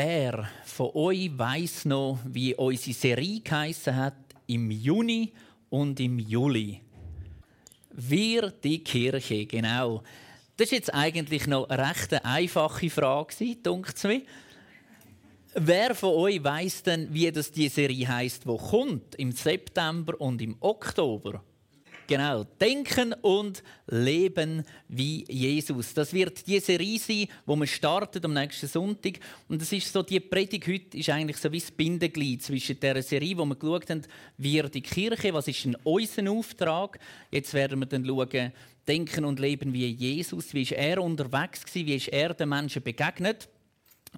Wer von euch weiß noch, wie unsere Serie geheissen hat im Juni und im Juli? Wir, die Kirche, genau. Das ist jetzt eigentlich noch eine recht einfache Frage, denkt mir. Wer von euch weiß denn, wie das die Serie heißt, wo kommt im September und im Oktober? Genau, denken und leben wie Jesus. Das wird die Serie sein, wo wir startet am nächsten Sonntag. Und das ist so, die Predigt heute ist eigentlich so wie das Bindeglied zwischen der Serie, wo wir geschaut haben, wie die Kirche, was ist denn unser Auftrag? Jetzt werden wir dann schauen, denken und leben wie Jesus. Wie ist er unterwegs gewesen? Wie ist er den Menschen begegnet?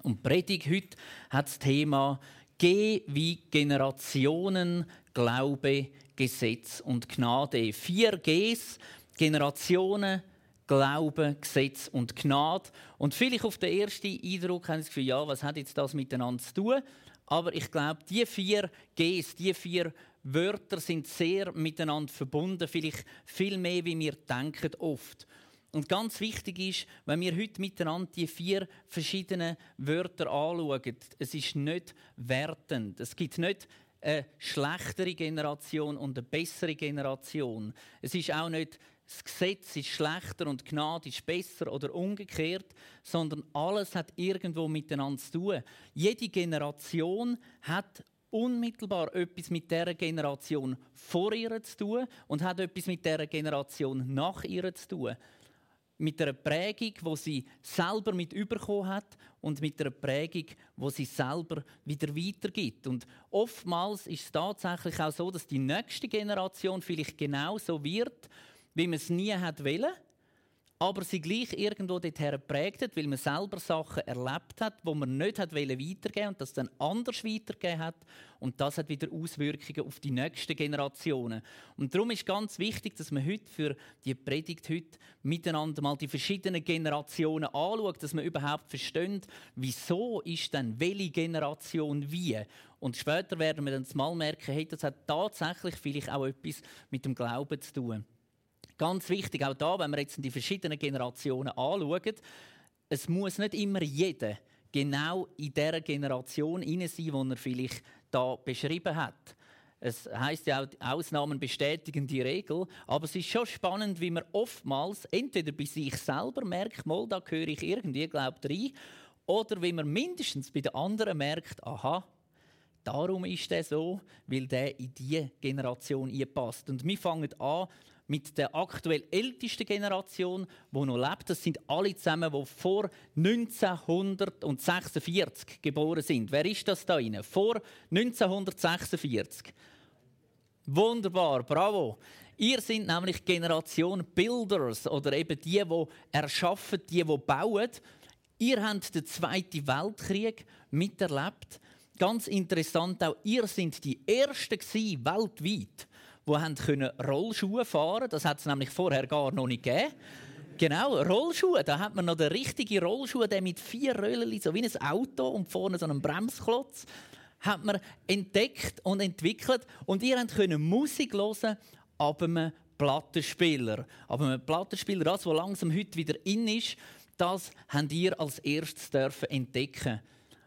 Und die Predigt heute hat das Thema Geh wie Generationen, Glaube, Gesetz und Gnade. Vier Gs, Generationen, Glauben, Gesetz und Gnade. Und vielleicht auf den ersten Eindruck haben Sie das Gefühl, ja, was hat jetzt das miteinander zu tun? Aber ich glaube, die vier Gs, die vier Wörter sind sehr miteinander verbunden, vielleicht viel mehr, wie wir denken oft. Und ganz wichtig ist, wenn wir heute miteinander die vier verschiedenen Wörter anschauen, es ist nicht wertend. Es gibt nicht eine schlechtere Generation und eine bessere Generation. Es ist auch nicht, das Gesetz ist schlechter und Gnade ist besser oder umgekehrt, sondern alles hat irgendwo miteinander zu tun. Jede Generation hat unmittelbar etwas mit der Generation vor ihr zu tun und hat etwas mit der Generation nach ihr zu tun mit einer Prägung, wo sie selber mit überkommen hat und mit einer Prägung, wo sie selber wieder weitergibt. Und oftmals ist es tatsächlich auch so, dass die nächste Generation vielleicht genauso wird, wie man es nie hat wollen aber sie gleich irgendwo dorthin geprägt hat, weil man selber Sachen erlebt hat, wo man nicht hat weitergeben und das dann anders weitergegeben hat. Und das hat wieder Auswirkungen auf die nächsten Generationen. Und darum ist ganz wichtig, dass man heute für die Predigt heute miteinander mal die verschiedenen Generationen anschaut, dass man überhaupt versteht, wieso ist denn welche Generation wie. Und später werden wir dann mal merken, hey, das hat tatsächlich vielleicht auch etwas mit dem Glauben zu tun. Ganz wichtig, auch da, wenn wir jetzt die verschiedenen Generationen anschauen, es muss nicht immer jeder genau in der Generation sein, die er vielleicht da beschrieben hat. Es heißt ja auch, Ausnahmen bestätigen die Regel, aber es ist schon spannend, wie man oftmals entweder bei sich selber merkt, mal da gehöre ich irgendwie glaubt rein, oder wie man mindestens bei den anderen merkt, aha, darum ist der so, weil der in diese Generation passt. Und wir fangen an mit der aktuell ältesten Generation, die noch lebt. Das sind alle zusammen, die vor 1946 geboren sind. Wer ist das da inne? Vor 1946. Wunderbar, bravo. Ihr seid nämlich Generation Builders oder eben die, die erschaffen, die, die bauen. Ihr habt den Zweiten Weltkrieg miterlebt. Ganz interessant auch, ihr seid die Ersten weltweit, die haben Rollschuhe fahren Das hat es nämlich vorher gar noch nicht gegeben. Genau, Rollschuhe. Da hat man noch den richtigen Rollschuh, der mit vier Röllchen, so wie ein Auto und vorne so einen Bremsklotz, hat man entdeckt und entwickelt. Und ihr könnt Musik hören ab einem Plattenspieler. Aber einem Plattenspieler, das, was langsam heute wieder in ist, das habt ihr als erstes dürfen entdecken.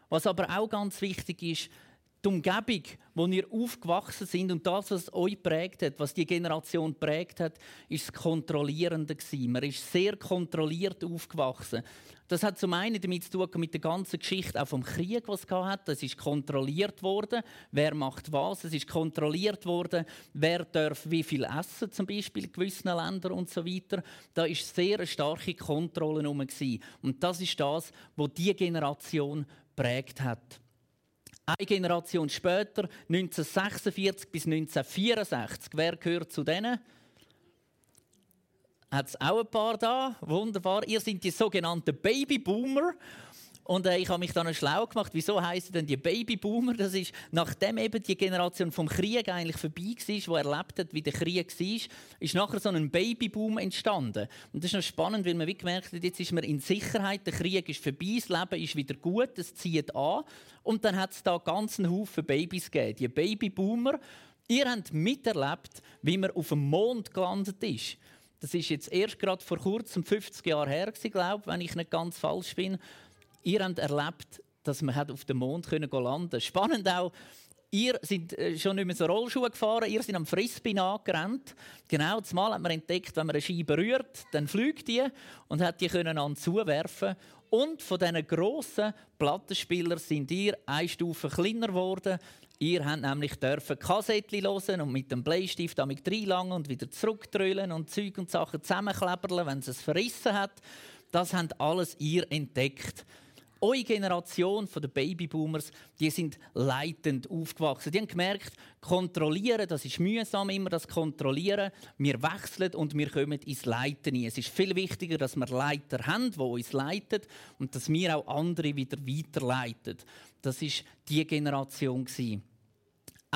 Was aber auch ganz wichtig ist, die Umgebung, wo ihr aufgewachsen sind und das, was euch prägt hat, was die Generation prägt hat, ist das Kontrollierende gewesen. Man ist sehr kontrolliert aufgewachsen. Das hat zum einen damit zu tun mit der ganzen Geschichte auch vom Krieg, was es hat. Es ist kontrolliert worden, wer macht was. Es ist kontrolliert worden, wer darf wie viel essen, zum Beispiel in gewissen Ländern und so weiter. Da ist sehr eine starke Kontrolle herum und das ist das, was die Generation prägt hat. Eine Generation später, 1946 bis 1964, wer gehört zu denen? Hat es auch ein paar da? Wunderbar. Ihr seid die sogenannten Babyboomer. Und äh, ich habe mich dann schlau gemacht, wieso heißen denn die Babyboomer? Das ist, nachdem eben die Generation vom Krieg eigentlich vorbei war, die erlebt hat, wie der Krieg war, ist nachher so ein Babyboom entstanden. Und das ist noch spannend, weil man wie gemerkt hat, jetzt ist man in Sicherheit, der Krieg ist vorbei, das Leben ist wieder gut, es zieht an. Und dann hat es da ganzen Haufen Babys gegeben. Die Babyboomer, ihr habt miterlebt, wie man auf dem Mond gelandet ist. Das ist jetzt erst gerade vor kurzem 50 Jahren her, glaube ich, wenn ich nicht ganz falsch bin. Ihr habt erlebt, dass man auf dem Mond landen konnte. Spannend auch, Ihr seid äh, schon nicht mehr so Rollschuhe gefahren, ihr seid am Frisbee angerannt. Genau, zumal hat man entdeckt, wenn man eine Scheibe berührt, dann fliegt die und hat die können an zuwerfen. Und von diesen grossen Plattenspielern sind ihr eine Stufe kleiner geworden. Ihr habt nämlich dürfen Kassettchen hören und mit dem Bleistift damit reinlangen und wieder zurückdrüllen und Zeug und Sachen zusammenkleberlen, wenn es es verrissen hat. Das habt alles ihr entdeckt eure Generation der Babyboomers, die sind leitend aufgewachsen. Die haben gemerkt, kontrollieren, das ist mühsam, immer das Kontrollieren. Wir wechseln und wir kommen ins Leiten Es ist viel wichtiger, dass wir Leiter haben, die uns leiten und dass wir auch andere wieder weiterleiten. Das ist die Generation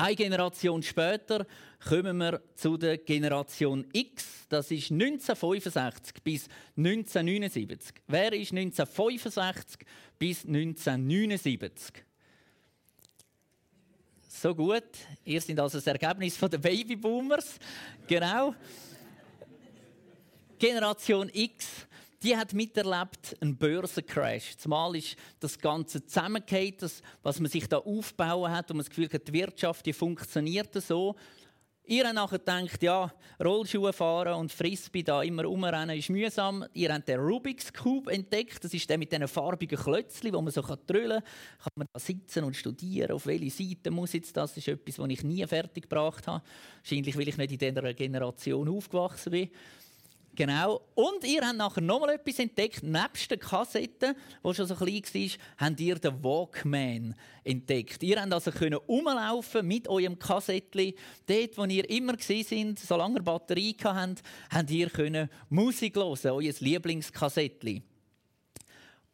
Eine Generation später kommen wir zu der Generation X. Das ist 1965 bis 1979. Wer ist 1965 bis 1979? So gut. Ihr seid also das Ergebnis der Babyboomers. Genau. Generation X die hat miterlebt einen Börsencrash. Zumal ist das Ganze zusammengefallen, was man sich da aufbauen hat und man das Gefühl hat, die Wirtschaft die funktioniert so. Ihr habt nachher gedacht, ja, Rollschuhe fahren und Frisbee da immer umrennen ist mühsam. Ihr habt den Rubik's Cube entdeckt. Das ist der mit diesen farbigen Klötzchen, wo man so drüllen kann. Kann man da sitzen und studieren, auf welche Seite muss jetzt das? Das ist etwas, was ich nie fertig gebracht habe. Wahrscheinlich, weil ich nicht in dieser Generation aufgewachsen bin. Genau. Und ihr habt nachher noch mal etwas entdeckt. Nebst der Kassette, die schon so klein war, habt ihr den Walkman entdeckt. Ihr könnt also rumlaufen mit eurem Kassettchen. Dort, wo ihr immer sind, solange ihr Batterie habt, habt ihr Musik hören, euer Lieblingskassettchen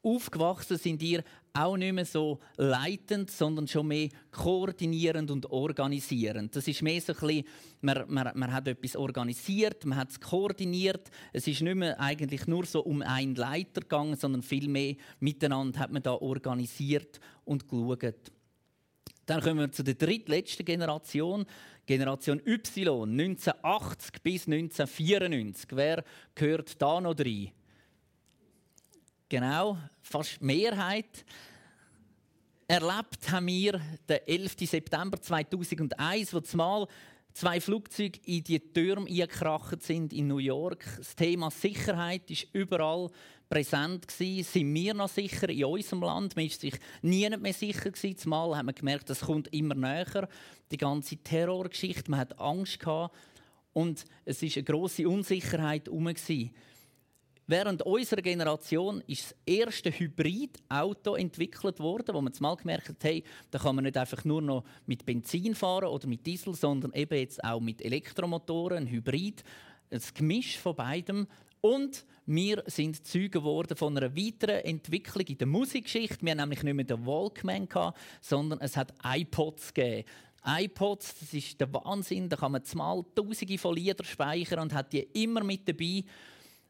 aufgewachsen sind ihr auch nicht mehr so leitend, sondern schon mehr koordinierend und organisierend. Das ist mehr so ein bisschen, man, man, man hat etwas organisiert, man hat es koordiniert. Es ist nicht mehr eigentlich nur so um einen Leiter gegangen, sondern viel mehr miteinander hat man da organisiert und geschaut. Dann kommen wir zu der drittletzten Generation, Generation Y, 1980 bis 1994. Wer gehört da noch rein? Genau, fast Mehrheit. Erlebt haben wir den 11. September 2001, wo zumal zwei Flugzeuge in die Türme eingekracht sind in New York. Das Thema Sicherheit ist überall präsent gewesen. Sind wir noch sicher in unserem Land? Man ist sich nie mehr sicher gewesen. Zumal haben wir gemerkt, das kommt immer näher. Die ganze Terrorgeschichte, man hat Angst gehabt und es ist eine große Unsicherheit herum. Während unserer Generation ist das erste Hybridauto entwickelt worden, wo man mal gemerkt hat, hey, da kann man nicht einfach nur noch mit Benzin fahren oder mit Diesel, sondern eben jetzt auch mit Elektromotoren, ein Hybrid, ein Gemisch von beidem. Und wir sind Zeugen geworden von einer weiteren Entwicklung in der Musikgeschichte. Wir haben nämlich nicht mehr den Walkman gehabt, sondern es hat iPods gegeben iPods, das ist der Wahnsinn. Da kann man zumal Tausende von Liedern speichern und hat die immer mit dabei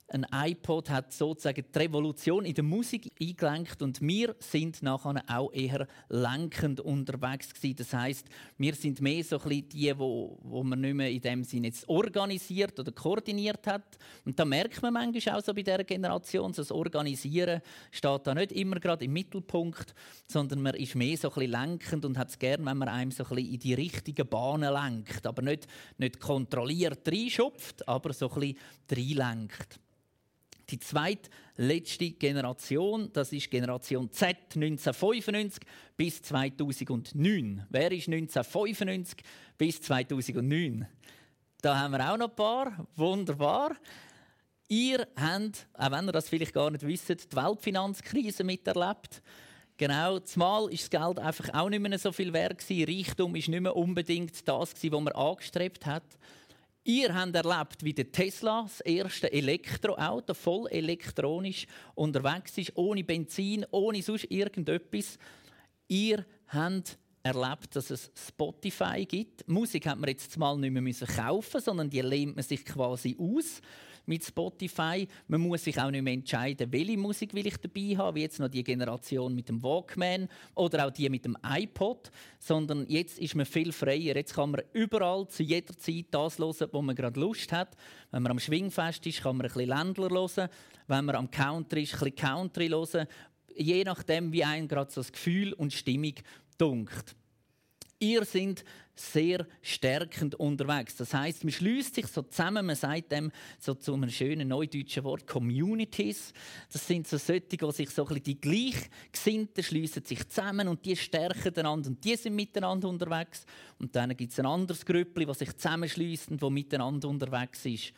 ein iPod hat sozusagen die Revolution in der Musik eingelenkt und wir sind nachher auch eher lenkend unterwegs gewesen. Das heißt, wir sind mehr so ein die, wo, wo man nicht mehr in dem Sinne organisiert oder koordiniert hat. Und da merkt man manchmal auch so bei dieser Generation, das Organisieren steht da nicht immer gerade im Mittelpunkt, sondern man ist mehr so ein bisschen lenkend und hat es gern, wenn man einem so ein bisschen in die richtigen Bahnen lenkt, aber nicht, nicht kontrolliert reinschupft, aber so ein bisschen reinlenkt. Die zweitletzte Generation, das ist Generation Z 1995 bis 2009. Wer ist 1995 bis 2009? Da haben wir auch noch ein paar. Wunderbar. Ihr habt, auch wenn ihr das vielleicht gar nicht wisst, die Weltfinanzkrise miterlebt. Genau, zumal ist das Geld einfach auch nicht mehr so viel wert. Reichtum ist nicht mehr unbedingt das was man angestrebt hat. Ihr habt erlebt, wie der Tesla, das erste Elektroauto, voll elektronisch unterwegs ist, ohne Benzin, ohne sonst irgendetwas. Ihr habt erlebt, dass es Spotify gibt. Musik hat man jetzt mal nicht mehr kaufen, sondern die lehnt man sich quasi aus mit Spotify. Man muss sich auch nicht mehr entscheiden, welche Musik will ich dabei haben, wie jetzt noch die Generation mit dem Walkman oder auch die mit dem iPod, sondern jetzt ist man viel freier. Jetzt kann man überall zu jeder Zeit das hören, wo man gerade Lust hat. Wenn man am Schwingfest ist, kann man ein bisschen Ländler hören. Wenn man am Country ist, ein bisschen Country hören je nachdem, wie einem gerade so das Gefühl und Stimmung dunkt. Ihr sind sehr stärkend unterwegs. Das heißt, man schließt sich so zusammen, man sagt dem so zu einem schönen neudeutschen Wort Communities. Das sind so solche, die sich so ein bisschen die Gleichgesinnten schließen sich zusammen und die stärken einander und die sind miteinander unterwegs. Und dann gibt es ein anderes Grüppli, das sich zusammenschließt und wo miteinander unterwegs ist.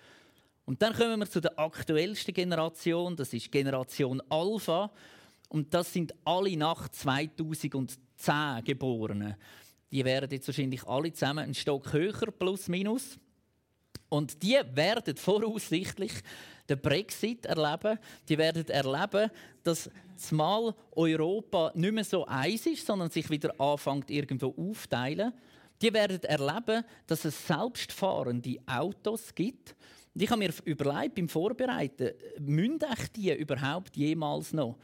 Und dann kommen wir zu der aktuellsten Generation, das ist Generation Alpha. Und das sind alle nach 2010 Geborenen. Die werden jetzt wahrscheinlich alle zusammen einen Stock höher, plus minus. Und die werden voraussichtlich den Brexit erleben. Die werden erleben, dass zumal Europa nicht mehr so eins ist, sondern sich wieder anfängt irgendwo aufteilen. Die werden erleben, dass es selbstfahrende Autos gibt. Und ich habe mir überlegt beim Vorbereiten, müssen die überhaupt jemals noch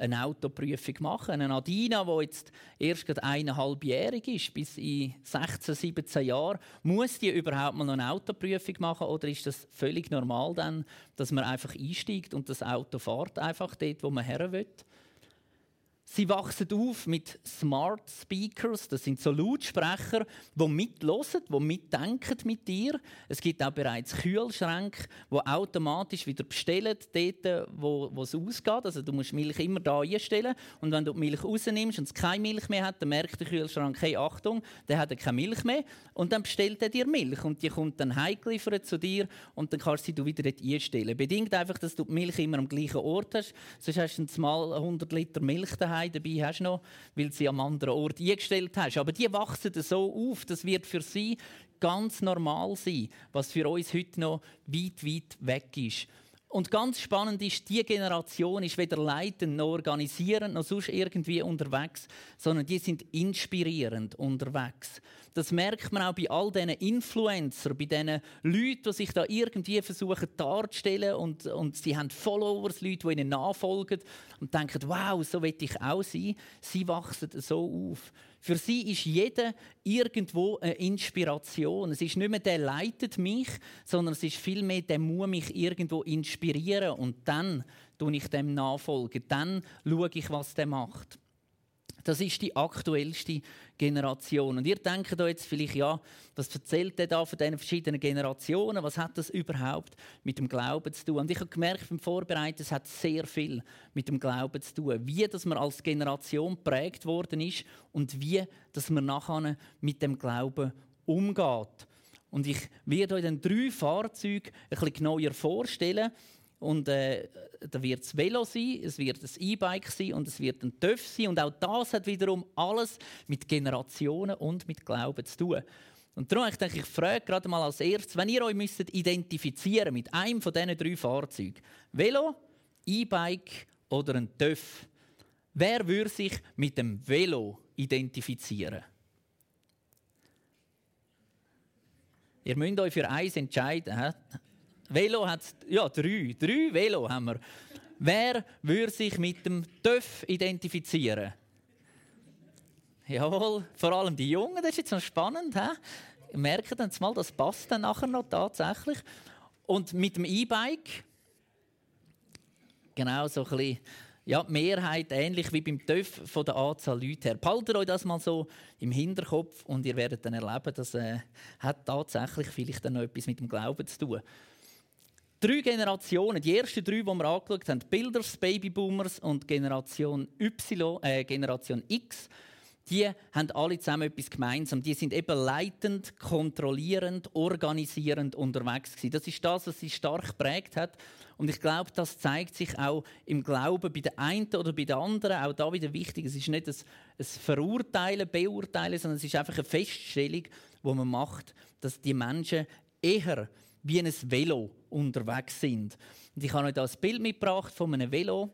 eine Autoprüfung machen. Eine Adina, die jetzt erst eineinhalbjährig ist, bis in 16, 17 Jahren, muss die überhaupt mal noch eine Autoprüfung machen oder ist das völlig normal dann, dass man einfach einsteigt und das Auto fährt einfach dort, wo man her will? Sie wachsen auf mit Smart Speakers, das sind so Lautsprecher, die mitlosen, die mitdenken mit dir. Es gibt auch bereits Kühlschränke, die automatisch wieder bestellen, dort, wo, wo es ausgeht. Also du musst Milch immer da einstellen und wenn du die Milch rausnimmst und es keine Milch mehr hat, dann merkt der Kühlschrank, hey Achtung, der hat keine Milch mehr und dann bestellt er dir Milch und die kommt dann heimgeliefert zu dir und dann kannst du sie wieder dort einstellen. Bedingt einfach, dass du die Milch immer am gleichen Ort hast, sonst hast du mal 100 Liter Milch daheim daheim dabei hast noch, weil du sie am anderen Ort eingestellt hast. Aber die wachsen so auf, das wird für sie ganz normal sein, was für uns heute noch weit, weit weg ist. Und ganz spannend ist, die Generation ist weder leitend noch organisierend noch sonst irgendwie unterwegs, sondern die sind inspirierend unterwegs. Das merkt man auch bei all diesen Influencern, bei diesen Leuten, die sich da irgendwie versuchen darzustellen und, und sie haben Followers, Leute, die ihnen nachfolgen und denken, wow, so will ich auch sein. Sie wachsen so auf. Für sie ist jeder irgendwo eine Inspiration. Es ist nicht mehr der leitet mich, sondern es ist vielmehr der muss mich irgendwo inspirieren und dann tue ich dem nachfolgen. Dann schaue ich, was der macht. Das ist die aktuellste Generation. Und ihr denkt da jetzt vielleicht, ja, was erzählt er da von diesen verschiedenen Generationen? Was hat das überhaupt mit dem Glauben zu tun? Und ich habe gemerkt beim Vorbereiten, es hat sehr viel mit dem Glauben zu tun. Wie dass man als Generation prägt worden ist und wie dass man nachher mit dem Glauben umgeht. Und ich werde euch dann drei Fahrzeuge ein bisschen genauer vorstellen. Und äh, da wird es Velo sein, es wird ein E-Bike sein und es wird ein TÜV sein. Und auch das hat wiederum alles mit Generationen und mit Glauben zu tun. Und darum ich denke ich, frage gerade mal als erstes, wenn ihr euch müsstet identifizieren mit einem von diesen drei Fahrzeugen, Velo, E-Bike oder ein TÜV, wer würde sich mit dem Velo identifizieren? Ihr müsst euch für eins entscheiden. Velo hat ja drei. Drei Velo haben wir. Wer würde sich mit dem TÜV identifizieren? Jawohl, vor allem die Jungen, das ist jetzt noch spannend. He? Merken dann mal, das passt dann nachher noch tatsächlich. Und mit dem E-Bike, genau so ein bisschen, ja, die Mehrheit ähnlich wie beim TÜV von der Anzahl Leute her. Behaltet euch das mal so im Hinterkopf und ihr werdet dann erleben, dass äh, hat tatsächlich vielleicht dann noch etwas mit dem Glauben zu tun. Drei Generationen, die ersten drei, die wir angeschaut haben, Builders, Babyboomers und Generation Y, äh, Generation X, die haben alle zusammen etwas gemeinsam. Die sind eben leitend, kontrollierend, organisierend unterwegs gewesen. Das ist das, was sie stark prägt hat. Und ich glaube, das zeigt sich auch im Glauben bei der einen oder bei der anderen. Auch da wieder wichtig. Es ist nicht ein Verurteilen, Beurteilen, sondern es ist einfach eine Feststellung, wo man macht, dass die Menschen eher wie ein Velo unterwegs sind. Und ich habe euch da ein Bild mitgebracht von einem Velo,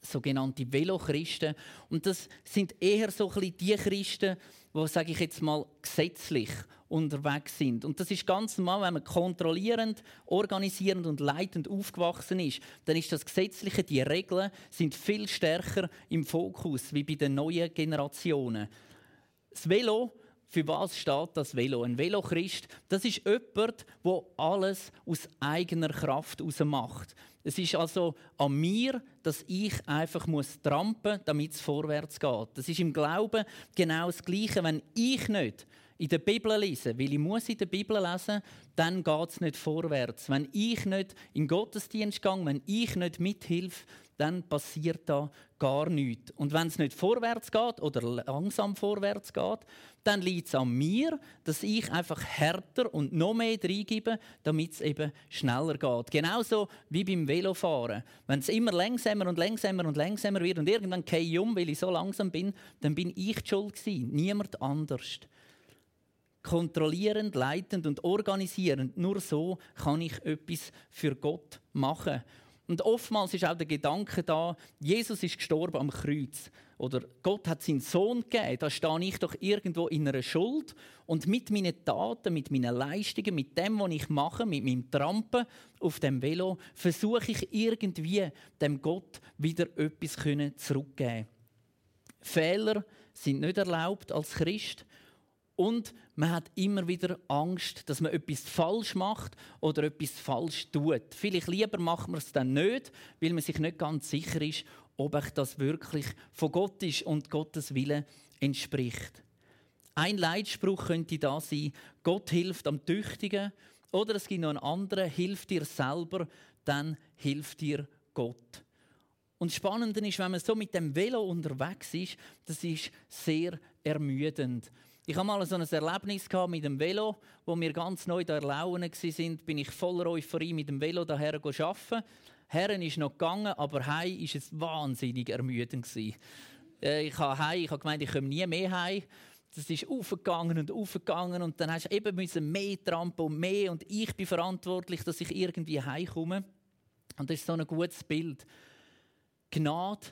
sogenannte Velochristen. Und das sind eher so die Christen, die, sage ich jetzt mal, gesetzlich unterwegs sind. Und das ist ganz normal, wenn man kontrollierend, organisierend und leitend aufgewachsen ist, dann ist das Gesetzliche, die Regeln sind viel stärker im Fokus wie bei den neuen Generationen. Das Velo für was steht das Velo? Ein Velochrist, das ist jemand, der alles aus eigener Kraft macht. Es ist also an mir, dass ich einfach muss trampen, damit es vorwärts geht. Das ist im Glauben genau das Gleiche. Wenn ich nicht in der Bibel lese, weil ich muss in der Bibel lesen, dann geht es nicht vorwärts. Wenn ich nicht in den Gottesdienst gehe, wenn ich nicht mithilfe, dann passiert da gar nichts. Und wenn es nicht vorwärts geht oder langsam vorwärts geht, dann liegt es an mir, dass ich einfach härter und noch mehr reingebe, damit es eben schneller geht. Genauso wie beim Velofahren. Wenn es immer langsamer und langsamer und langsamer wird und irgendwann gehe ich um, weil ich so langsam bin, dann bin ich die schuld gewesen, niemand anders. Kontrollierend, leitend und organisierend, nur so kann ich etwas für Gott machen. Und oftmals ist auch der Gedanke da, Jesus ist gestorben am Kreuz. Oder Gott hat seinen Sohn gegeben. Da stehe ich doch irgendwo in einer Schuld. Und mit meinen Taten, mit meinen Leistungen, mit dem, was ich mache, mit meinem Trampen auf dem Velo, versuche ich irgendwie dem Gott wieder etwas zurückzugeben. Fehler sind nicht erlaubt als Christ. Und man hat immer wieder Angst, dass man etwas falsch macht oder etwas falsch tut. Vielleicht lieber macht man es dann nicht, weil man sich nicht ganz sicher ist, ob das wirklich von Gott ist und Gottes Wille entspricht. Ein Leitspruch könnte da sein: Gott hilft am Tüchtigen. Oder es gibt noch einen anderen: Hilf dir selber, dann hilft dir Gott. Und das Spannende ist, wenn man so mit dem Velo unterwegs ist, das ist sehr ermüdend. Ich hatte mal so ein Erlebnis mit dem Velo, wo wir ganz neu da erlauben waren. Bin ich voller Euphorie mit dem Velo daher arbeiten. Herren ist noch gegangen, aber hei ist es wahnsinnig ermüdend äh, Ich habe hei, ich habe gemeint, ich komme nie mehr heim. Das ist aufgegangen und aufgegangen und dann hast du eben müssen mehr trampen und mehr und ich bin verantwortlich, dass ich irgendwie heimkomme. Und das ist so ein gutes Bild. Gnade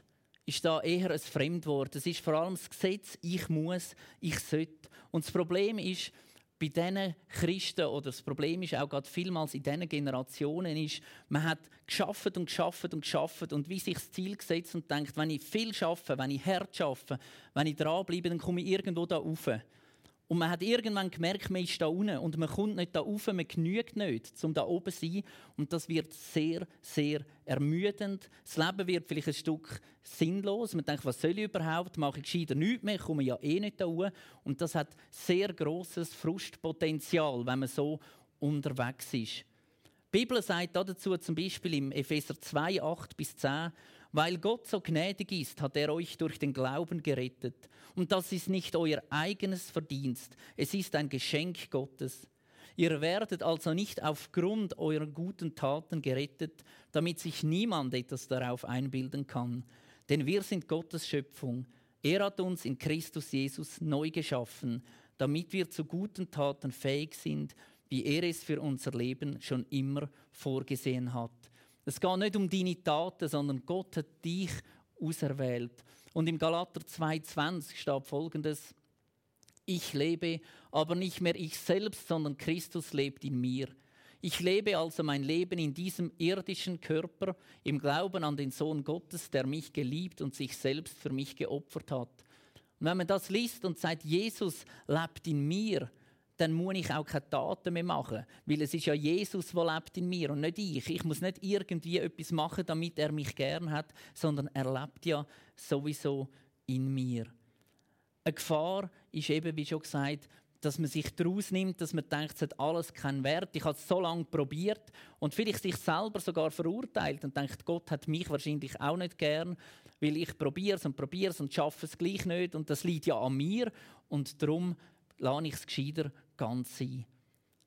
ist da eher ein Fremdwort. Es ist vor allem das Gesetz, ich muss, ich sollte. Und das Problem ist, bei diesen Christen, oder das Problem ist auch gerade vielmals in diesen Generationen, ist, man hat geschafft und geschafft und geschafft und wie sich das Ziel gesetzt und denkt, wenn ich viel schaffe, wenn ich hart schaffe, wenn ich dranbleibe, dann komme ich irgendwo da rauf. Und man hat irgendwann gemerkt, man ist da unten und man kommt nicht da rauf, man genügt nicht, um da oben zu sein. Und das wird sehr, sehr ermüdend. Das Leben wird vielleicht ein Stück sinnlos. Man denkt, was soll ich überhaupt? Mache ich gescheiter nichts mehr? Ich komme ja eh nicht da hoch. Und das hat sehr großes Frustpotenzial, wenn man so unterwegs ist. Die Bibel sagt dazu zum Beispiel im Epheser 2, 8 bis 10, weil Gott so gnädig ist, hat er euch durch den Glauben gerettet. Und das ist nicht euer eigenes Verdienst, es ist ein Geschenk Gottes. Ihr werdet also nicht aufgrund eurer guten Taten gerettet, damit sich niemand etwas darauf einbilden kann. Denn wir sind Gottes Schöpfung. Er hat uns in Christus Jesus neu geschaffen, damit wir zu guten Taten fähig sind, wie er es für unser Leben schon immer vorgesehen hat. Es geht nicht um deine Taten, sondern Gott hat dich auserwählt. Und im Galater 2,20 steht folgendes: Ich lebe, aber nicht mehr ich selbst, sondern Christus lebt in mir. Ich lebe also mein Leben in diesem irdischen Körper, im Glauben an den Sohn Gottes, der mich geliebt und sich selbst für mich geopfert hat. Und wenn man das liest und sagt, Jesus lebt in mir, dann muss ich auch keine Taten mehr machen. Weil es ist ja Jesus, der lebt in mir und nicht ich. Ich muss nicht irgendwie etwas machen, damit er mich gern hat, sondern er lebt ja sowieso in mir. Eine Gefahr ist eben, wie schon gesagt, dass man sich daraus nimmt, dass man denkt, es hat alles keinen Wert. Ich habe es so lange probiert und vielleicht sich selber sogar verurteilt und denkt, Gott hat mich wahrscheinlich auch nicht gern, weil ich probiere es und probiere es und schaffe es gleich nicht und das liegt ja an mir und darum lasse ich es gescheiter ganz sein.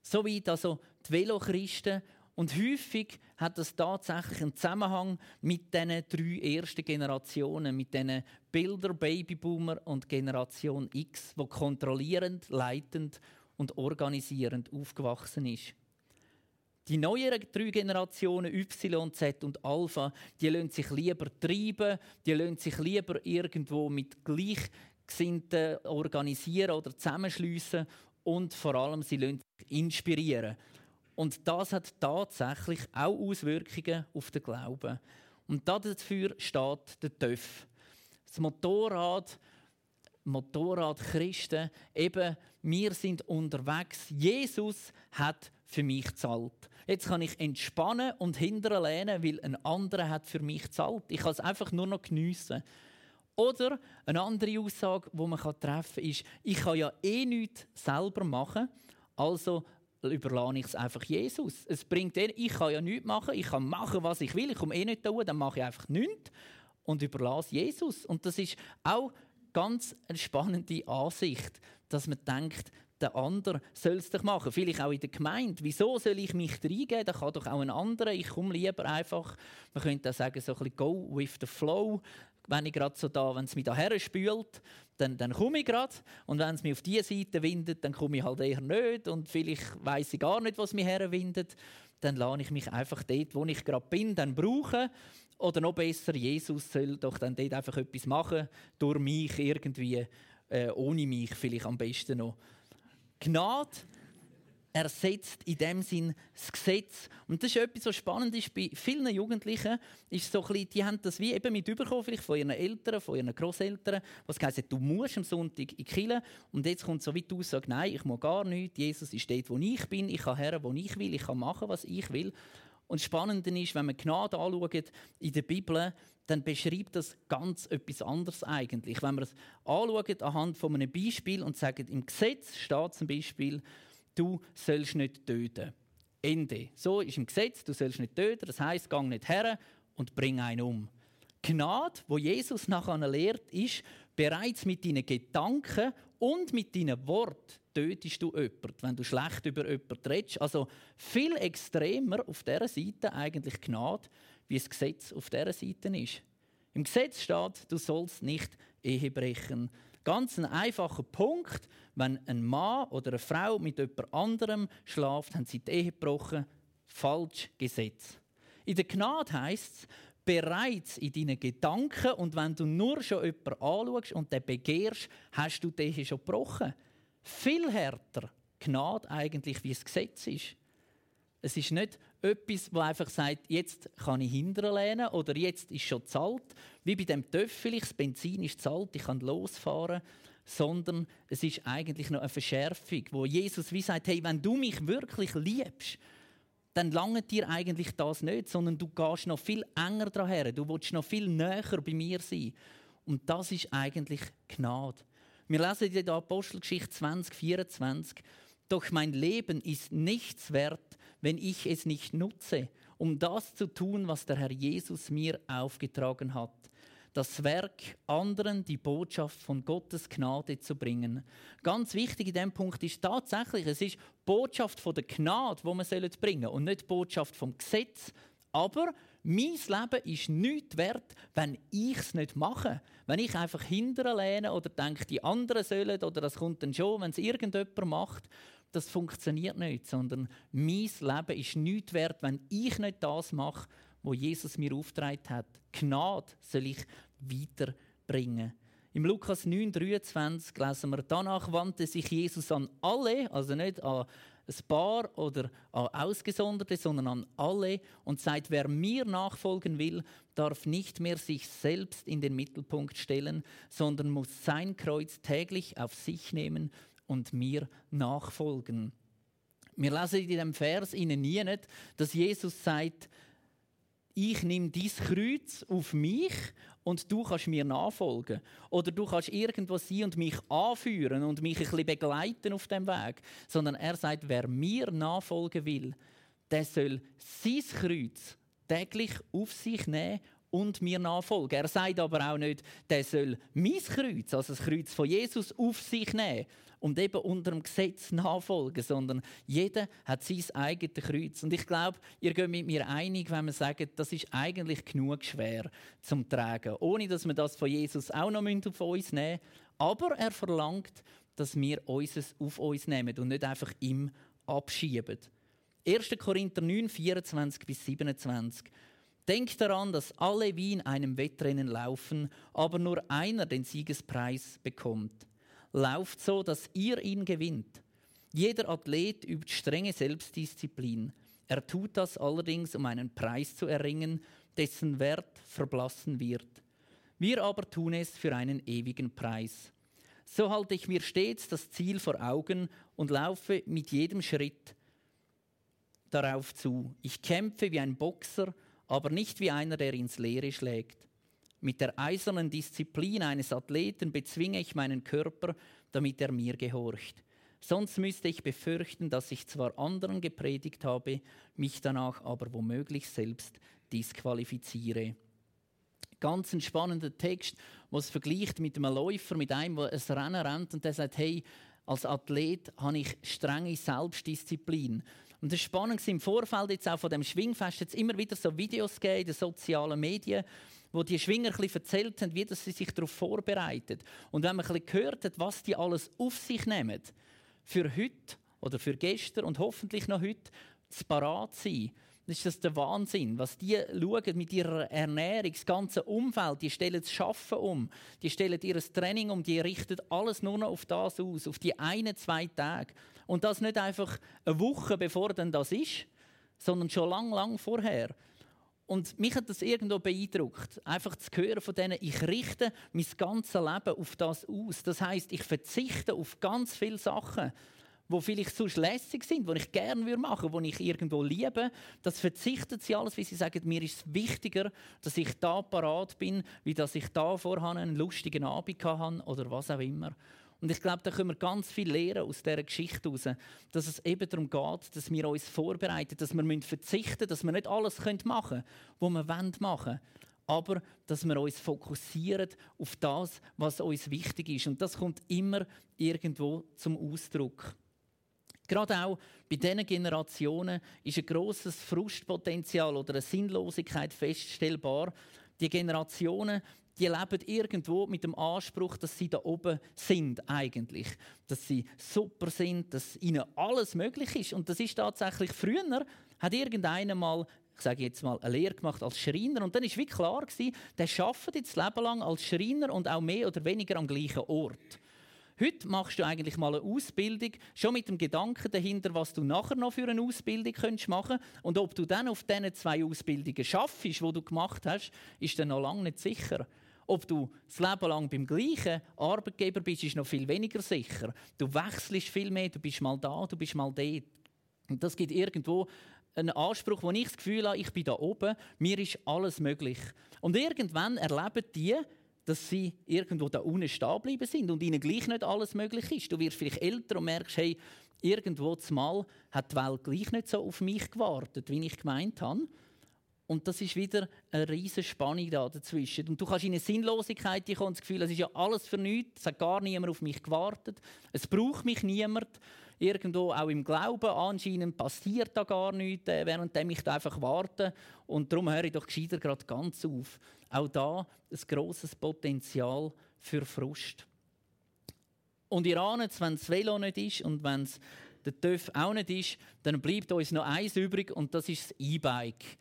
So wie also die Velochristen. Und häufig hat das tatsächlich einen Zusammenhang mit diesen drei ersten Generationen, mit diesen Bilder, Babyboomer und Generation X, wo kontrollierend, leitend und organisierend aufgewachsen ist. Die neueren drei Generationen Y, Z und Alpha, die lassen sich lieber treiben, die lassen sich lieber irgendwo mit Gleichgesinnten organisieren oder zusammenschliessen und vor allem sie lassen sich inspirieren. Und das hat tatsächlich auch Auswirkungen auf den Glauben. Und dafür steht der TÜV. Das Motorrad Motorradchristen, eben, wir sind unterwegs. Jesus hat für mich gezahlt. Jetzt kann ich entspannen und hinterlehnen, weil ein anderer hat für mich gezahlt. Ich kann es einfach nur noch geniessen. Oder eine andere Aussage, die man treffen kann, ist, ich kann ja eh nichts selber machen, also überlasse ich es einfach Jesus. Es bringt eh, ich kann ja nichts machen, ich kann machen, was ich will, ich komme eh nicht da, dann mache ich einfach nichts und überlasse Jesus. Und das ist auch ganz eine spannende Ansicht, dass man denkt, der andere soll es doch machen. Vielleicht auch in der Gemeinde. Wieso soll ich mich reingeben? Da kann doch auch ein anderer. Ich komme lieber einfach, man könnte auch sagen, so ein bisschen go with the flow wenn ich gerade so da, wenn es mich daher spült, dann, dann komme ich gerade. Und wenn es mich auf diese Seite windet, dann komme ich halt eher nicht. Und vielleicht weiß ich gar nicht, was mich herwindet. Dann lade ich mich einfach dort, wo ich gerade bin, dann brauchen. Oder noch besser, Jesus soll doch dann dort einfach etwas machen, durch mich irgendwie, äh, ohne mich vielleicht am besten noch. Gnade ersetzt in dem Sinn das Gesetz. Und das ist etwas, was spannend ist bei vielen Jugendlichen, ist so bisschen, die haben das wie eben mit vielleicht von ihren Eltern, von ihren Großeltern, was heisst, du musst am Sonntag in die Kirche. Und jetzt kommt so wie du sagst, nein, ich muss gar nichts, Jesus ist dort, wo ich bin, ich kann her, wo ich will, ich kann machen, was ich will. Und das Spannende ist, wenn man Gnade anschaut in der Bibel, dann beschreibt das ganz etwas anderes eigentlich. Wenn man es anschaut anhand von einem Beispiel und sagt, im Gesetz steht zum Beispiel, du sollst nicht töten. Ende. So ist im Gesetz, du sollst nicht töten. Das heißt, gang nicht her und bring einen um. Gnade, wo Jesus nachher lehrt, ist, bereits mit deinen Gedanken und mit deinen Worten tötest du jemanden, wenn du schlecht über jemanden redest. Also viel extremer auf dieser Seite eigentlich Gnade, wie das Gesetz auf dieser Seite ist. Im Gesetz steht, du sollst nicht Ehe brechen. Ganz ein einfacher Punkt. Wenn ein Mann oder eine Frau mit jemand anderem schlaft, haben sie die Ehe gebrochen. Falsch Gesetz. In der Gnade heißt es, bereits in deinen Gedanken und wenn du nur schon jemanden anschaust und den begehrst, hast du die Ehe schon gebrochen. Viel härter Gnade eigentlich, wie das Gesetz ist. Es ist nicht etwas, wo einfach sagt, jetzt kann ich hinterlehnen oder jetzt ist schon zahlt. Wie bei dem Töffel, das Benzin ist zahlt, ich kann losfahren. Sondern es ist eigentlich noch eine Verschärfung, wo Jesus wie sagt, hey, wenn du mich wirklich liebst, dann langt dir eigentlich das nicht, sondern du gehst noch viel enger daher. Du willst noch viel näher bei mir sein. Und das ist eigentlich Gnade. Wir lesen in der Apostelgeschichte 2024, doch mein Leben ist nichts wert, wenn ich es nicht nutze, um das zu tun, was der Herr Jesus mir aufgetragen hat. Das Werk, anderen die Botschaft von Gottes Gnade zu bringen. Ganz wichtig in dem Punkt ist tatsächlich, es ist Botschaft von der Gnade, wo man bringen soll und nicht Botschaft vom Gesetz. Aber mein Leben ist nichts wert, wenn ich es nicht mache. Wenn ich einfach hinterlehne oder denke, die anderen sollen oder das kommt dann schon, wenn es irgendjemand macht das funktioniert nicht, sondern mein Leben ist nichts wert, wenn ich nicht das mache, wo Jesus mir aufgetragen hat. Gnade soll ich weiterbringen. Im Lukas 9,23 lesen wir, danach wandte sich Jesus an alle, also nicht an ein paar oder an Ausgesonderte, sondern an alle und sagt, wer mir nachfolgen will, darf nicht mehr sich selbst in den Mittelpunkt stellen, sondern muss sein Kreuz täglich auf sich nehmen und mir nachfolgen. Wir lesen in diesem Vers nie dass Jesus sagt, ich nehme dies Kreuz auf mich und du kannst mir nachfolgen. Oder du kannst irgendwo sein und mich anführen und mich ein bisschen begleiten auf dem Weg. Sondern er sagt, wer mir nachfolgen will, der soll sein Kreuz täglich auf sich nehmen und mir nachfolgen. Er sagt aber auch nicht, der soll mein Kreuz, also das Kreuz von Jesus, auf sich nehmen und eben unter dem Gesetz nachfolgen, sondern jeder hat sein eigenes Kreuz. Und ich glaube, ihr geht mit mir einig, wenn wir sagen, das ist eigentlich genug schwer zum Tragen, ohne dass wir das von Jesus auch noch auf uns nehmen müssen. Aber er verlangt, dass wir uns auf uns nehmen und nicht einfach ihm abschieben. 1. Korinther 9, 24 bis 27. Denkt daran, dass alle wie in einem Wettrennen laufen, aber nur einer den Siegespreis bekommt. Lauft so, dass ihr ihn gewinnt. Jeder Athlet übt strenge Selbstdisziplin. Er tut das allerdings, um einen Preis zu erringen, dessen Wert verblassen wird. Wir aber tun es für einen ewigen Preis. So halte ich mir stets das Ziel vor Augen und laufe mit jedem Schritt darauf zu. Ich kämpfe wie ein Boxer, aber nicht wie einer, der ins Leere schlägt. Mit der eisernen Disziplin eines Athleten bezwinge ich meinen Körper, damit er mir gehorcht. Sonst müsste ich befürchten, dass ich zwar anderen gepredigt habe, mich danach aber womöglich selbst disqualifiziere. Ganz ein spannender Text, was vergleicht mit einem Läufer, mit einem, der ein Rennen rennt und der sagt, hey, als Athlet habe ich strenge Selbstdisziplin. Und das war spannend im Vorfeld jetzt auch von dem Schwingfest jetzt immer wieder so Videos gegeben in den sozialen Medien, wo die Schwinger ein bisschen erzählt haben, wie sie sich darauf vorbereitet. Und wenn man ein bisschen gehört hat, was die alles auf sich nehmen, für heute oder für gestern und hoffentlich noch heute, zu parat sein, das ist das der Wahnsinn. Was die schauen mit ihrer Ernährung, das ganze Umfeld, die stellen das Schaffen um, die stellen ihr Training um, die richten alles nur noch auf das aus, auf die einen, zwei Tage. Und das nicht einfach eine Woche bevor dann das ist, sondern schon lang, lang vorher. Und mich hat das irgendwo beeindruckt, einfach zu hören von denen, ich richte mein ganzes Leben auf das aus. Das heißt, ich verzichte auf ganz viele Sachen wo vielleicht sonst lässig sind, wo ich gerne machen würde, wo ich irgendwo liebe, das verzichtet sie alles, wie sie sagen, mir ist es wichtiger, dass ich da parat bin, wie dass ich da vorher einen lustigen Abend hatte oder was auch immer. Und ich glaube, da können wir ganz viel lernen aus dieser Geschichte heraus, dass es eben darum geht, dass wir uns vorbereiten, dass wir verzichten müssen, dass wir nicht alles machen können, was wir machen wollen aber dass wir uns fokussieren auf das, was uns wichtig ist. Und das kommt immer irgendwo zum Ausdruck. Gerade auch bei diesen Generationen ist ein grosses Frustpotenzial oder eine Sinnlosigkeit feststellbar. Die Generationen die leben irgendwo mit dem Anspruch, dass sie da oben sind eigentlich. Dass sie super sind, dass ihnen alles möglich ist. Und das ist tatsächlich früher, hat irgendeiner mal ich sage jetzt mal, eine Lehre gemacht als Schreiner. Und dann war wie klar, der arbeitet jetzt Leben lang als Schreiner und auch mehr oder weniger am gleichen Ort. Heute machst du eigentlich mal eine Ausbildung, schon mit dem Gedanken dahinter, was du nachher noch für eine Ausbildung könntest machen Und ob du dann auf diesen zwei Ausbildungen schaffst, die du gemacht hast, ist dann noch lange nicht sicher. Ob du das Leben lang beim gleichen Arbeitgeber bist, ist noch viel weniger sicher. Du wechselst viel mehr, du bist mal da, du bist mal dort. Und das gibt irgendwo einen Anspruch, wo ich das Gefühl habe, ich bin da oben, mir ist alles möglich. Und irgendwann erleben die, dass sie irgendwo da unten stehen bleiben sind und ihnen gleich nicht alles möglich ist. Du wirst vielleicht älter und merkst, hey, irgendwo zumal hat die Welt gleich nicht so auf mich gewartet, wie ich gemeint habe. Und das ist wieder eine riesige Spannung da dazwischen. Und du kannst in eine Sinnlosigkeit kommen und das Gefühl, es ist ja alles für nichts, es hat gar niemand auf mich gewartet, es braucht mich niemand. Irgendwo auch im Glauben anscheinend passiert da gar nichts, äh, während ich da einfach warte. Und darum höre ich doch gescheiter gerade ganz auf. Auch da ein grosses Potenzial für Frust. Und ihr ahnt, wenn das Velo nicht ist und wenn es der TÜV auch nicht ist, dann bleibt uns noch eins übrig und das ist das E-Bike.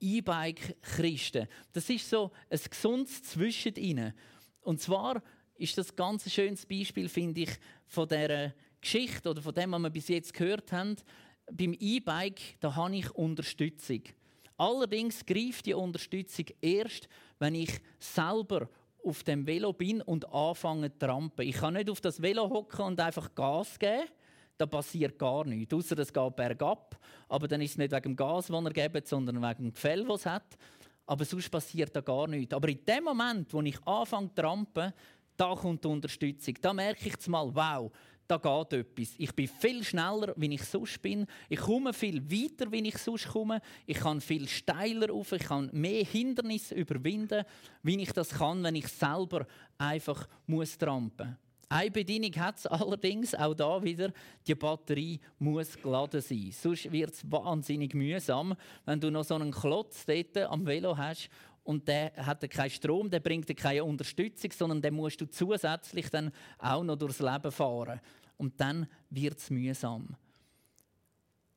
E-Bike-Christen. Das ist so ein gesundes Zwischendrin. Und zwar ist das ganz ein schönes Beispiel, finde ich, von der Geschichte oder von dem, was wir bis jetzt gehört haben. Beim E-Bike da habe ich Unterstützung. Allerdings greift die Unterstützung erst, wenn ich selber auf dem Velo bin und anfange zu trampen. Ich kann nicht auf das Velo hocken und einfach Gas geben da passiert gar nichts. Außer es geht bergab. Aber dann ist es nicht wegen dem Gas, das er gibt, sondern wegen dem Gefäll, das es hat. Aber sonst passiert da gar nichts. Aber in dem Moment, wo ich anfange zu trampen, da kommt die Unterstützung. Da merke ich mal, wow, da geht etwas. Ich bin viel schneller, wie ich sonst bin. Ich komme viel weiter, wie ich sonst komme. Ich kann viel steiler auf. Ich kann mehr Hindernisse überwinden, wie ich das kann, wenn ich selber einfach muss trampen muss. Eine Bedingung hat es allerdings, auch da wieder, die Batterie muss geladen sein. Sonst wird es wahnsinnig mühsam, wenn du noch so einen Klotz dort am Velo hast und der hat keinen Strom, der bringt keine Unterstützung, sondern den musst du zusätzlich dann auch noch durchs Leben fahren. Und dann wird es mühsam.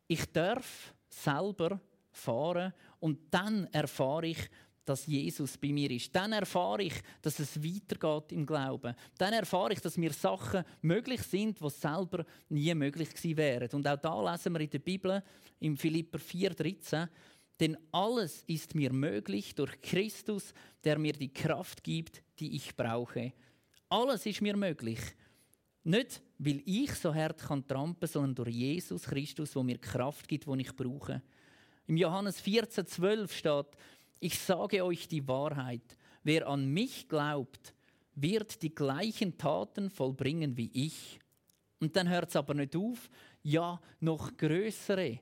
Ich darf selber fahren und dann erfahre ich, dass Jesus bei mir ist. Dann erfahre ich, dass es weitergeht im Glauben. Dann erfahre ich, dass mir Sachen möglich sind, die selber nie möglich gewesen wären. Und auch da lesen wir in der Bibel, im Philipper 4,13, denn alles ist mir möglich durch Christus, der mir die Kraft gibt, die ich brauche. Alles ist mir möglich. Nicht, weil ich so hart kann trampen, sondern durch Jesus Christus, wo mir Kraft gibt, die ich brauche. Im Johannes 14,12 steht, ich sage euch die Wahrheit. Wer an mich glaubt, wird die gleichen Taten vollbringen wie ich. Und dann hört es aber nicht auf, ja, noch größere.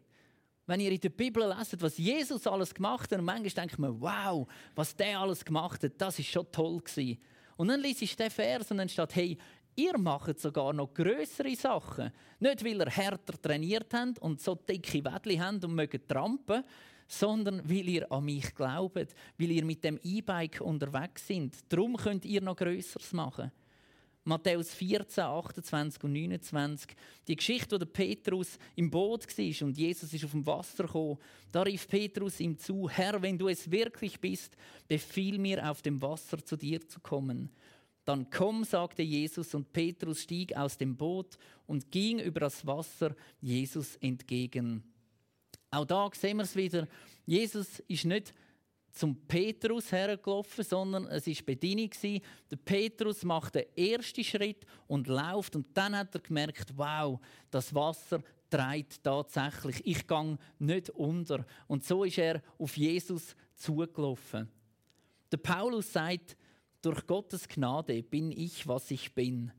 Wenn ihr in der Bibel leset, was Jesus alles gemacht hat, und manchmal denkt man, wow, was der alles gemacht hat, das ist schon toll gewesen. Und dann liest ich den Vers und dann steht, hey, ihr macht sogar noch größere Sachen. Nicht, weil ihr härter trainiert habt und so dicke Wädli habt und mögt trampen, sondern weil ihr an mich glaubt, weil ihr mit dem E-Bike unterwegs sind. Darum könnt ihr noch Größeres machen. Matthäus 14, 28 und 29. Die Geschichte, wo der Petrus im Boot war und Jesus ist auf dem Wasser gekommen. Da rief Petrus ihm zu: Herr, wenn du es wirklich bist, befiehl mir, auf dem Wasser zu dir zu kommen. Dann komm, sagte Jesus, und Petrus stieg aus dem Boot und ging über das Wasser Jesus entgegen. Auch da sehen wir es wieder. Jesus ist nicht zum Petrus hergelaufen, sondern es war Bedienung. Der Petrus macht den ersten Schritt und läuft. Und dann hat er gemerkt, wow, das Wasser treibt tatsächlich. Ich gehe nicht unter. Und so ist er auf Jesus zugelaufen. Der Paulus sagt, durch Gottes Gnade bin ich, was ich bin.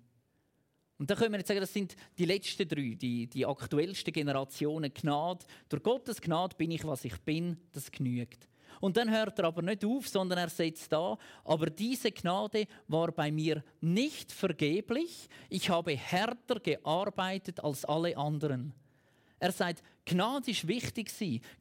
Und da können wir jetzt sagen, das sind die letzten drei, die, die aktuellsten Generationen Gnade. Durch Gottes Gnade bin ich, was ich bin, das genügt. Und dann hört er aber nicht auf, sondern er setzt da, aber diese Gnade war bei mir nicht vergeblich. Ich habe härter gearbeitet als alle anderen. Er sagt, Gnade ist wichtig.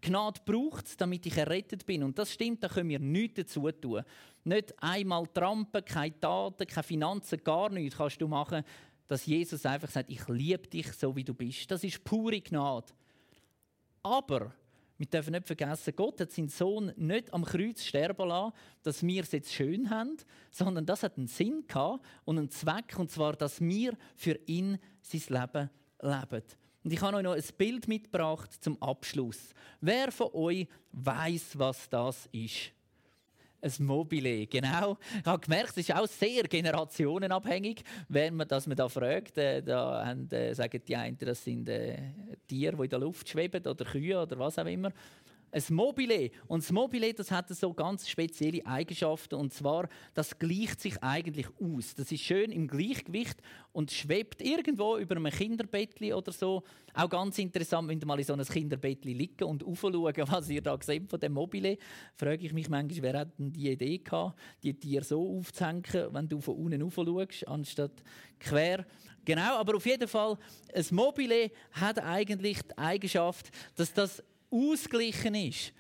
Gnade braucht es, damit ich errettet bin. Und das stimmt, da können wir nichts dazu tun. Nicht einmal trampen, keine Taten, keine Finanzen, gar nichts kannst du machen dass Jesus einfach sagt, ich liebe dich so, wie du bist. Das ist pure Gnade. Aber wir dürfen nicht vergessen, Gott hat seinen Sohn nicht am Kreuz sterben lassen, dass wir es jetzt schön haben, sondern das hat einen Sinn gehabt und einen Zweck, und zwar, dass wir für ihn sein Leben leben. Und ich habe euch noch ein Bild mitgebracht zum Abschluss. Wer von euch weiß, was das ist? Ein Mobile, genau. Ich habe gemerkt, es ist auch sehr generationenabhängig, wenn man das da fragt. Äh, da haben, äh, sagen die einen, das sind äh, Tiere, die in der Luft schweben oder Kühe oder was auch immer ein Mobile. Und das Mobile das hat so ganz spezielle Eigenschaften. Und zwar, das gleicht sich eigentlich aus. Das ist schön im Gleichgewicht und schwebt irgendwo über einem Kinderbettli oder so. Auch ganz interessant, wenn ihr mal in so einem Kinderbettli liegen und aufschauen, was ihr da seht von dem Mobile. Frage ich mich manchmal, wer hat denn die Idee gehabt, die Tiere so aufzuhängen, wenn du von unten aufschaust, anstatt quer. Genau, aber auf jeden Fall, ein Mobile hat eigentlich die Eigenschaft, dass das ausgeglichen ist.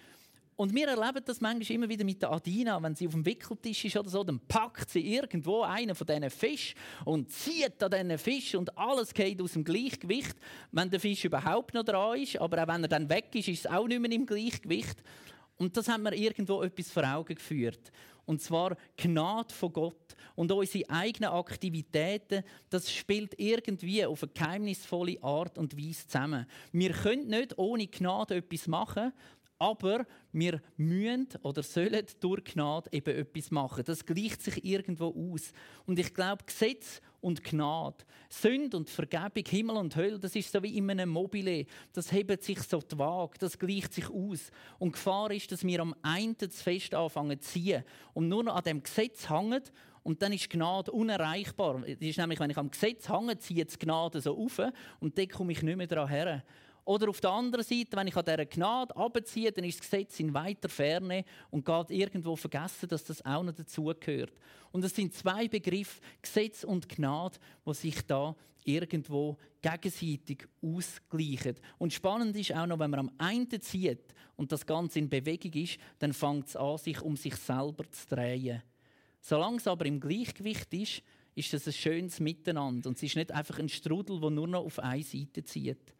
Und wir erleben das manchmal immer wieder mit der Adina, wenn sie auf dem Wickeltisch ist oder so, dann packt sie irgendwo einen von diesen Fisch und zieht an diesen Fisch und alles geht aus dem Gleichgewicht, wenn der Fisch überhaupt noch dran ist. Aber auch wenn er dann weg ist, ist es auch nicht mehr im Gleichgewicht. Und das hat mir irgendwo etwas vor Augen geführt. Und zwar Gnade von Gott. Und unsere eigenen Aktivitäten, das spielt irgendwie auf eine geheimnisvolle Art und Weise zusammen. Wir können nicht ohne Gnade etwas machen, aber wir müssen oder sollen durch Gnade eben etwas machen. Das gleicht sich irgendwo aus. Und ich glaube, Gesetz und Gnade, Sünde und Vergebung, Himmel und Hölle, das ist so wie in einem Mobile. Das hebt sich so die Waage, das gleicht sich aus. Und Gefahr ist, dass wir am einen zu fest anfangen zu ziehen und nur noch an dem Gesetz hängen und dann ist Gnade unerreichbar. Das ist nämlich, wenn ich am Gesetz hänge, zieht die Gnade so auf und dann komme ich nicht mehr daran her. Oder auf der anderen Seite, wenn ich an dieser Gnade abziehe, dann ist das Gesetz in weiter Ferne und geht irgendwo vergessen, dass das auch noch dazugehört. Und es sind zwei Begriffe, Gesetz und Gnade, die sich da irgendwo gegenseitig ausgleichen. Und spannend ist auch noch, wenn man am einen zieht und das Ganze in Bewegung ist, dann fängt es an, sich um sich selber zu drehen. Solange es aber im Gleichgewicht ist, ist das ein schönes Miteinander und es ist nicht einfach ein Strudel, der nur noch auf eine Seite zieht.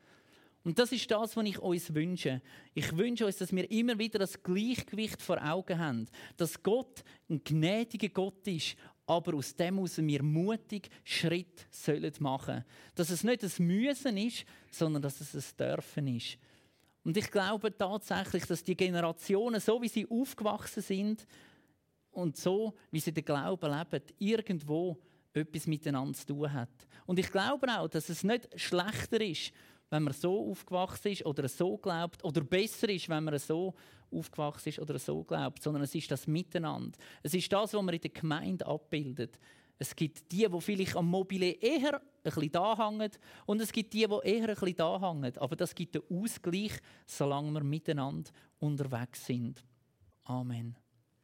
Und das ist das, was ich uns wünsche. Ich wünsche uns, dass wir immer wieder das Gleichgewicht vor Augen haben. Dass Gott ein gnädiger Gott ist, aber aus dem heraus wir mutig Schritt sollen machen Dass es nicht ein Müssen ist, sondern dass es ein Dürfen ist. Und ich glaube tatsächlich, dass die Generationen, so wie sie aufgewachsen sind und so wie sie den Glauben leben, irgendwo etwas miteinander zu tun hat. Und ich glaube auch, dass es nicht schlechter ist, wenn man so aufgewachsen ist oder so glaubt, oder besser ist, wenn man so aufgewachsen ist oder so glaubt, sondern es ist das Miteinander. Es ist das, was man in der Gemeinde abbildet. Es gibt die, die vielleicht am Mobile eher ein bisschen da hängen und es gibt die, die eher ein bisschen da hängen. Aber das gibt den Ausgleich, solange wir miteinander unterwegs sind. Amen.